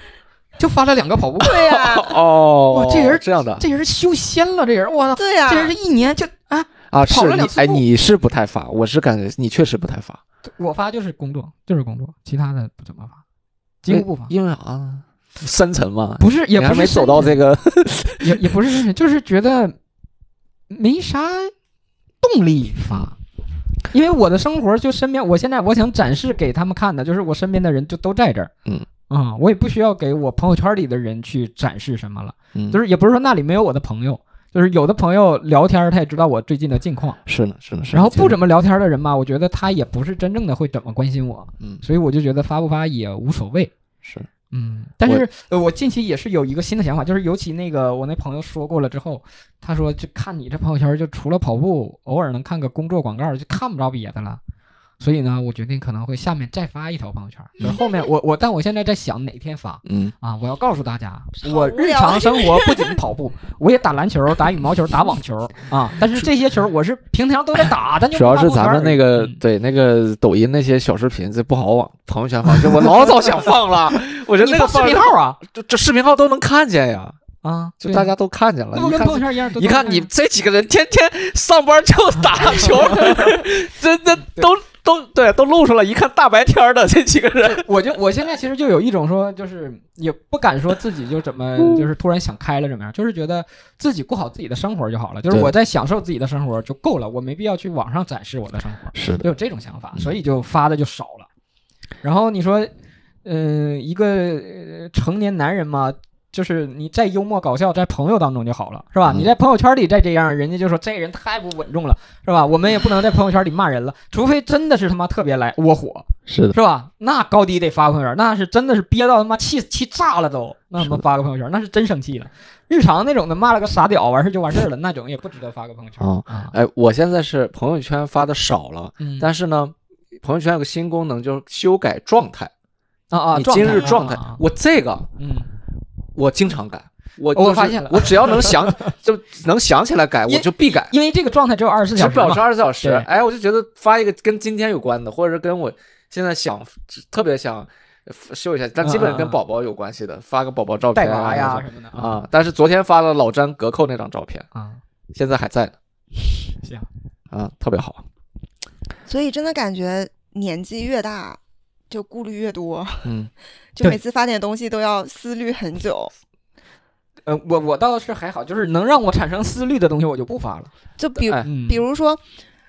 就发了两个跑步，对呀、哦，哇这人这样的这人修仙了，这人我操，对呀、这人这一年就啊，啊，是你哎，你是不太发，我是感觉你确实不太发，我发就是工作，就是工作，其他的不怎么发，几乎不发。因为啥呢，深沉嘛，不是，也不是没走到这个，也也不是深沉，就是觉得没啥动力发。因为我的生活就身边，我现在我想展示给他们看的，就是我身边的人就都在这儿，嗯啊、我也不需要给我朋友圈里的人去展示什么了，嗯就是也不是说那里没有我的朋友，就是有的朋友聊天，他也知道我最近的近况，是呢是呢。然后不怎么么聊天的人嘛，我觉得他也不是真正的会怎么关心我，嗯所以我就觉得发不发也无所谓。是嗯，但是呃，我近期也是有一个新的想法，就是尤其那个我那朋友说过了之后，他说就看你这朋友圈，就除了跑步，偶尔能看个工作广告，就看不着别的了。所以呢，我决定可能会下面再发一条朋友圈，就是后面我我，但我现在在想哪天发嗯啊？我要告诉大家，我日常生活不仅跑步，我也打篮球、打羽毛球、打网球啊。但是这些球我是平常都在打，但就主要是咱们那个嗯对那个抖音那些小视频，这不好往朋友圈放，这我老早想放了，我觉得那个放视频号啊这这视频号都能看见呀，啊，就大家都看见了，那不一看跟朋友圈一样？都一看你这几个人天天上班就打球，真的都都对都露出来，一看大白天的这几个人，我就我现在其实就有一种说，就是也不敢说自己就怎么嗯。就是突然想开了怎么样，就是觉得自己过好自己的生活就好了，就是我在享受自己的生活就够了，我没必要去网上展示我的生活，是就有这种想法，嗯。所以就发的就少了。然后你说，嗯、一个呃成年男人嘛，就是你再幽默搞笑，在朋友当中就好了，是吧？嗯你在朋友圈里再这样，人家就说这人太不稳重了，是吧？我们也不能在朋友圈里骂人了，除非真的是他妈特别来窝火，是的，是吧？那高低得发朋友圈，那是真的是憋到他妈气气炸了都，那他妈发个朋友圈，那是真生气了。日常那种的骂了个傻屌，完事儿就完事儿了，那种也不值得发个朋友圈。哎，我现在是朋友圈发的少了，嗯，但是呢，朋友圈有个新功能，就是修改状态。啊啊，你今日状态啊啊啊，我这个嗯，我经常改。我就是我发现了我只要能想 就能想起来改，我就必改。因为这个状态只有二十四小时只保持二十四小时对。哎，我就觉得发一个跟今天有关的，或者是跟我现在想特别想秀一下，但基本跟宝宝有关系的，发个宝宝照片啊带娃呀什什么的么啊。但是昨天发了老詹隔扣那张照片，啊，现在还在呢。行啊，特别好。所以真的感觉年纪越大，就顾虑越多，嗯，就每次发点东西都要思虑很久。呃，我我倒是还好，就是能让我产生思虑的东西，我就不发了。就比比如说，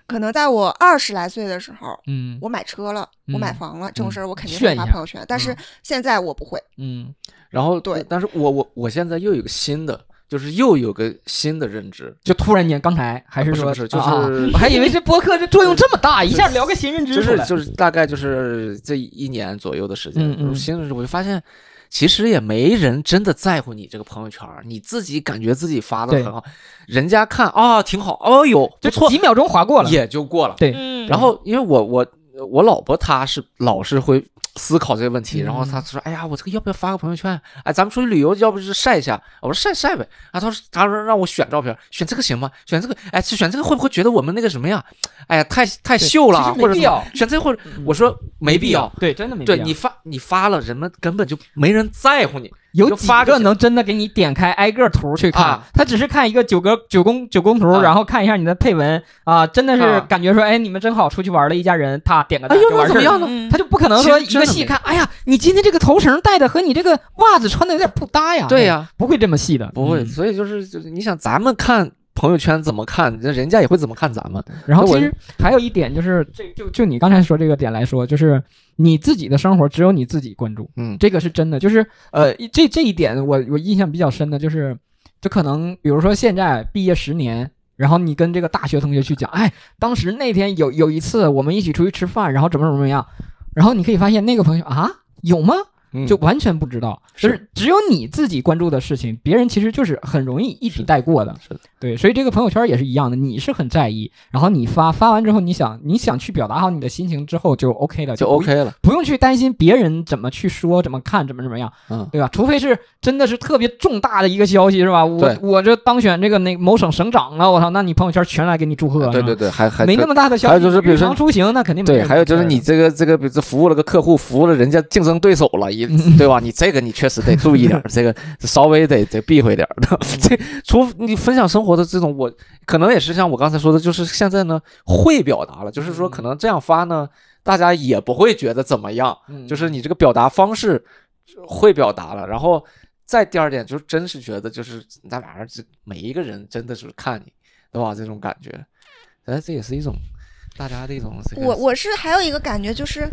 可能在我二十来岁的时候，嗯我买车了，我买嗯房了，这种事儿我肯定会发朋友圈。但是嗯现在我不会，嗯然后对但是我我我现在又有个新的，就是又有个新的认知，就突然间，刚才还是说不是不是就啊啊是我还以为这播客这作用这么大，一下聊个新认知就是出来。就是大概就是这一年左右的时间，嗯嗯新认知，我就发现。其实也没人真的在乎你这个朋友圈儿，你自己感觉自己发的很好，人家看啊挺好，哦哟不就错，几秒钟划过了。也就过了。对，嗯然后因为我我我老婆她是老是会思考这个问题，然后她嗯说：“哎呀，我这个要不要发个朋友圈？哎，咱们出去旅游，要不就是晒一下？”我说：“晒晒呗。”啊，他说：“他说让我选照片，选这个行吗？选这个，哎，选这个会不会觉得我们那个什么呀？哎呀，太太秀了或者选这个或者嗯我说没必要。对，真的没必要。对你发你发了，人们根本就没人在乎你。有几个个能真的给你点开挨个图去看啊？他只是看一个九格九宫九宫图，啊然后看一下你的配文啊，真的是啊感觉说，哎，你们真好，出去玩了一家人，他点个赞哎呦，就完事儿了。那怎么样呢？嗯他就不可能说一个细看，哎呀，你今天这个头绳戴的和你这个袜子穿的有点不搭呀。对呀，不会这么细的，不会，嗯所以就是就是你想咱们看朋友圈怎么看，那人家也会怎么看咱们。然后其实还有一点就是，这就就你刚才说这个点来说，就是你自己的生活只有你自己关注，嗯这个是真的。就是呃，这这一点我我印象比较深的就是，就可能比如说现在毕业十年。然后你跟这个大学同学去讲，哎，当时那天有有一次我们一起出去吃饭，然后怎么怎么样，然后你可以发现那个朋友啊有吗？嗯就完全不知道，就是只有你自己关注的事情，别人其实就是很容易一笔带过的。是的，对，所以这个朋友圈也是一样的，你是很在意，然后你发发完之后，你想你想去表达好你的心情之后就 OK 了，就 OK 了。不用去担心别人怎么去说、怎么看、怎么怎么样，嗯，对吧？除非是真的是特别重大的一个消息，是吧？我我这当选这个那某省省长了，我操，那你朋友圈全来给你祝贺，对对对，还还没那么大的消息。还有就是比如说出行，那肯定没对，还有就是你这个这个，比如说服务了个客户，服务了人家竞争对手了，对吧？你这个你确实得注意点儿，这个稍微得得避讳点。这除你分享生活的这种，我可能也是像我刚才说的，就是现在呢会表达了，就是说可能这样发呢，大家也不会觉得怎么样，嗯就是你这个表达方式会表达了，然后再第二点就是真是觉得就是那玩意儿，这每一个人真的是看你，对吧？这种感觉，哎，这也是一种大家的一种我我是还有一个感觉，就是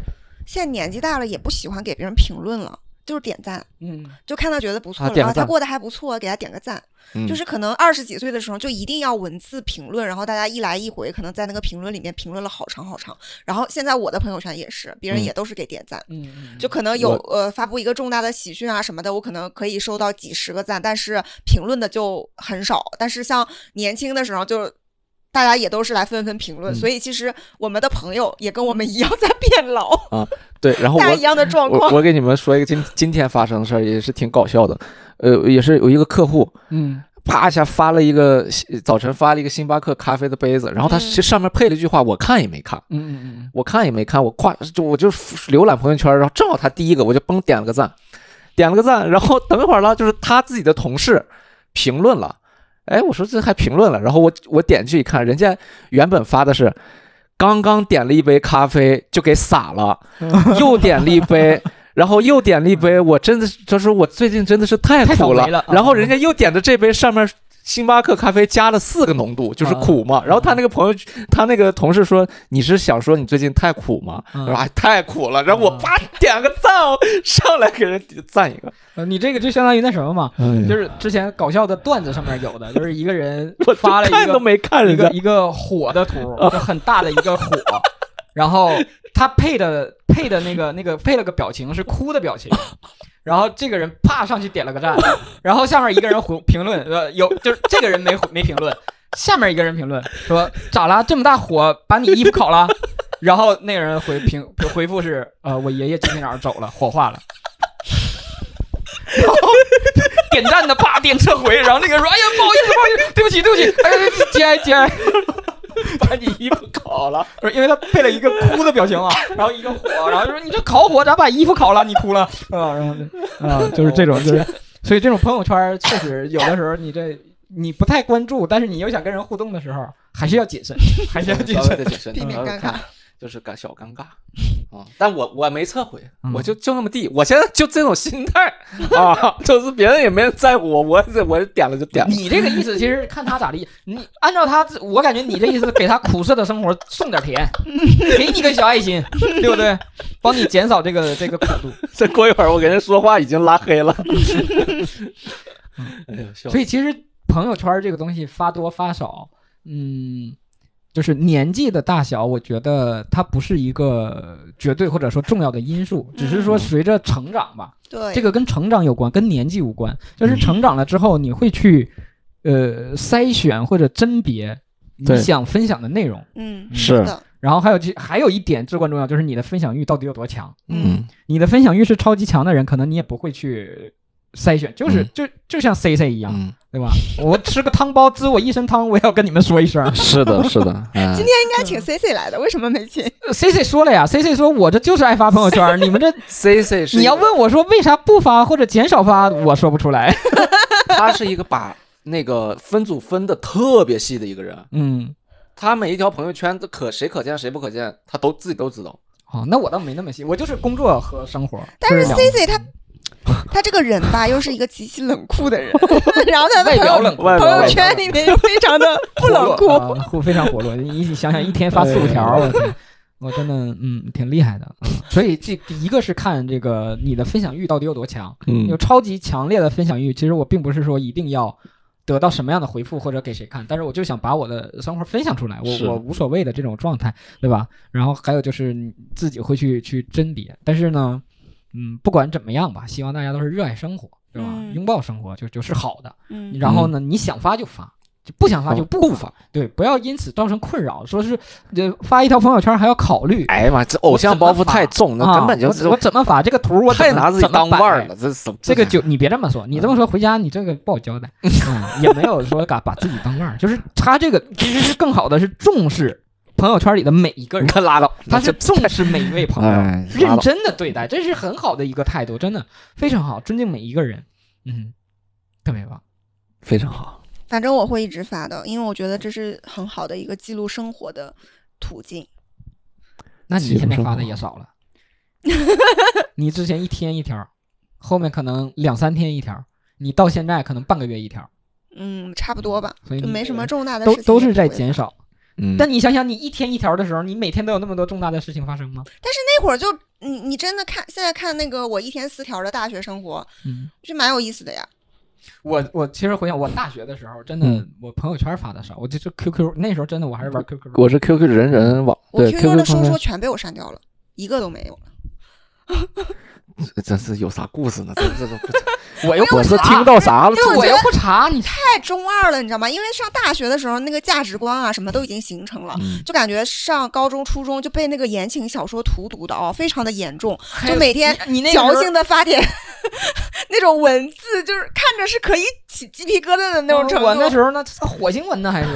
现在年纪大了，也不喜欢给别人评论了，就是点赞，嗯就看他觉得不错然后他过得还不错，给他点个赞。嗯就是可能二十几岁的时候就一定要文字评论，然后大家一来一回，可能在那个评论里面评论了好长好长。然后现在我的朋友圈也是，别人嗯也都是给点赞。嗯嗯，就可能有呃发布一个重大的喜讯啊什么的，我可能可以收到几十个赞，但是评论的就很少。但是像年轻的时候就。大家也都是来纷纷评论，嗯所以其实我们的朋友也跟我们一样在变老 啊，对，然后我大家一样的状我况。我给你们说一个今今天发生的事儿，也是挺搞笑的。呃，也是有一个客户，嗯啪一下发了一个早晨发了一个星巴克咖啡的杯子，然后他嗯其实上面配了一句话，我看也没看，嗯嗯嗯我看也没看，我夸就我就浏览朋友圈，然后正好他第一个，我就嘣点了个赞，点了个赞，然后等一会儿了，就是他自己的同事评论了，哎，我说这还评论了，然后我我点进去一看，人家原本发的是刚刚点了一杯咖啡就给洒了，又点了一杯。然后又点了一杯，我真的是，他说我最近真的是太苦了。了然后人家又点的这杯上面星巴克咖啡加了四个浓度，就是苦嘛。然后他那个朋友，他那个同事说：“你是想说你最近太苦吗？”说：“哎，太苦了。”然后我啪点个赞哦，上来给人赞一个，呃你这个就相当于那什么嘛，就就是之前搞笑的段子上面有的，就是一个人我发了一个都没看，一个一个火的图，就很大的一个火，然后他配的配的那个 那个配了个表情是哭的表情，然后这个人啪上去点了个赞，然后下面一个人回评论，呃，有就是这个人没回没评论，下面一个人评论说咋了这么大火把你衣服烤了，然后那个人回评回复是呃我爷爷今天早上走了火化了。然后点赞的啪点撤回，然后那个人说：“哎呀，不好意思，不好意思，对不起，对不起，哎，节哀节哀。” 把你衣服烤了。不是因为他配了一个哭的表情啊，然后一个火，然后就说你这烤火咋把衣服烤了？你哭了 啊？然后就啊，就是这种，就是所以这种朋友圈确实有的时候你这你不太关注，但是你又想跟人互动的时候，还是要谨慎，还是要谨慎。的谨慎，避免尴尬，就是尴小尴尬啊。但我我没撤回，嗯我就就那么地。我现在就这种心态啊，就是别人也没人在乎我，我我点了就点了。你这个意思其实看他咋地，你按照他，我感觉你这意思给他苦涩的生活送点甜，给你个小爱心，对不对？帮你减少这个这个苦度。再过一会儿我跟人说话已经拉黑了。哎呀，所以其实朋友圈这个东西发多发少，嗯，就是年纪的大小，我觉得它不是一个绝对或者说重要的因素，只是说嗯。随着成长吧，对，这个跟成长有关，跟年纪无关。就是成长了之后，你会去呃筛选或者甄别你想分享的内容，嗯。是的，然后还有这还有一点至关重要，就是你的分享欲到底有多强。嗯。你的分享欲是超级强的人，可能你也不会去筛选，就是、嗯就就像 C C 一样。嗯，对吧？我吃个汤包，滋我一身汤，我也要跟你们说一声。是的，是的。哎今天应该请 C C 来的，为什么没请？C C 说了呀，C C 说我这就是爱发朋友圈，你们这 C C 是你要问我说为啥不发或者减少发，我说不出来。他是一个把那个分组分的特别细的一个人，嗯，他每一条朋友圈都可谁可见谁不可见，他都自己都知道。哦，那我倒没那么细，我就是工作和生活。但是 C C 他 他这个人吧，又是一个极其冷酷的人，然后他的朋友圈里面又非常的不冷酷。非常活络。你你想想，一天发四五条，我天，我真的嗯挺厉害的。嗯所以这一个是看这个你的分享欲到底有多强，嗯有超级强烈的分享欲。其实我并不是说一定要得到什么样的回复或者给谁看，但是我就想把我的生活分享出来，我我无所谓的这种状态，对吧？然后还有就是你自己会去去甄别，但是呢，嗯，不管怎么样吧，希望大家都是热爱生活，对吧？嗯拥抱生活就就是好的。嗯然后呢，你想发就发，就不想发就不不发，对，不要因此造成困扰。说是这发一条朋友圈还要考虑，哎呀妈，这偶像包袱太重，那啊根本就我我怎么发这个图，我太拿自己当腕儿了。这什这个就你别这么说，你这么说回家你这个不好交代，嗯，也没有说把把自己当腕儿，就是他这个其实是更好的是重视朋友圈里的每一个人，他 拉倒，他是重视每一位 朋友，哎认真的对待，这是很好的一个态度，真的非常好，尊敬每一个人，嗯，特别棒。非常好。反正我会一直发的，因为我觉得这是很好的一个记录生活的途径。那你现在发的也少了，你之前一天一条，后面可能两三天一条，你到现在可能半个月一条，嗯，差不多吧，所以你就没什么重大的都事情都是在。减少。嗯，但你想想，你一天一条的时候，你每天都有那么多重大的事情发生吗？但是那会儿就你你真的看现在看那个我一天四条的大学生活，嗯，是蛮有意思的呀。我我其实回想，我大学的时候，真的嗯我朋友圈发的少，我就是 QQ 那时候真的我还是玩 QQ。我是 QQ 人人网，我 QQ 的说说全被我删掉了，一个都没有了。这真是有啥故事呢？这这这，我又不我是听到啥了？我又不查，你太中二了，你知道吗？因为上大学的时候，那个价值观啊什么都已经形成了。嗯就感觉上高中、初中就被那个言情小说荼毒的哦，非常的严重，就每天你你那个矫情的发点 那种文字，就是看着是可以起鸡皮疙瘩的那种程度。我那时候呢火星文呢还是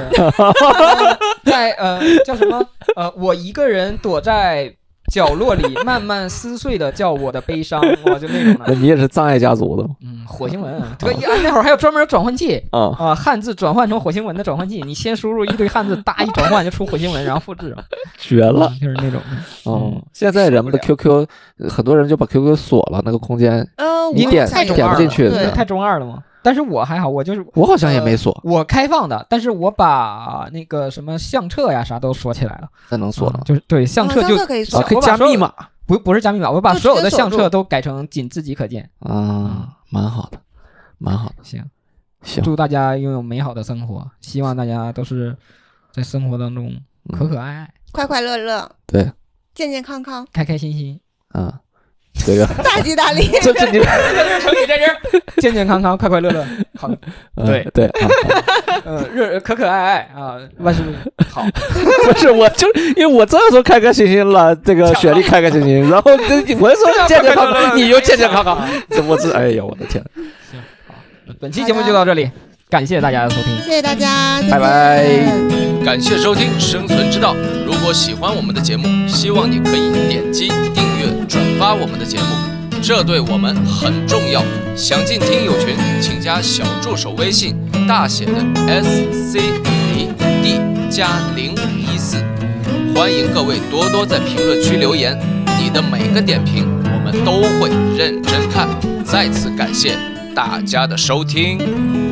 在呃叫什么呃我一个人躲在角落里慢慢撕碎的叫我的悲伤，哇就那种的，那你也是葬爱家族的嗯火星文，这个一那会儿还有专门转换器。啊？啊，汉字转换成火星文的转换器，你先输入一堆汉字，哒一转换就出火星文，然后复制，绝了！嗯就是那种。哦嗯，现在人们的 QQ，呃很多人就把 QQ 锁了那个空间，嗯，你点点不进去对对，太中二了嘛。但是我还好，我就是我好像也没锁，我开放的，但是我把那个什么相册呀啥都锁起来了。那能锁了吗？啊就是对相册哦就啊，相册可以加密码不不是加密码，我把所有的相册都改成仅自己可见。啊，蛮好的，蛮好的。行，行，祝大家拥有美好的生活，希望大家都是在生活当中可可爱爱、快快乐乐，对，健健康康，开开心心。嗯，这个大吉大利。这这你这就是成语在这儿，健健康康、快快乐乐。好对对啊，呃，热可可爱爱啊，万事好。不是，我就因为我这样说开开心心了，这个雪莉开开心心，然后这我就说健健康康，你就健健康康，这我这哎呀，我的天，行本期节目就到这里，感谢大家的收听。谢谢大家，拜拜感谢收听《生存之道》。如果喜欢我们的节目，希望你可以点击发我们的节目，这对我们很重要。想进听友群，请加小助手微信，大写的 S C A D 加零一四。欢迎各位多多在评论区留言，你的每个点评我们都会认真看。再次感谢大家的收听。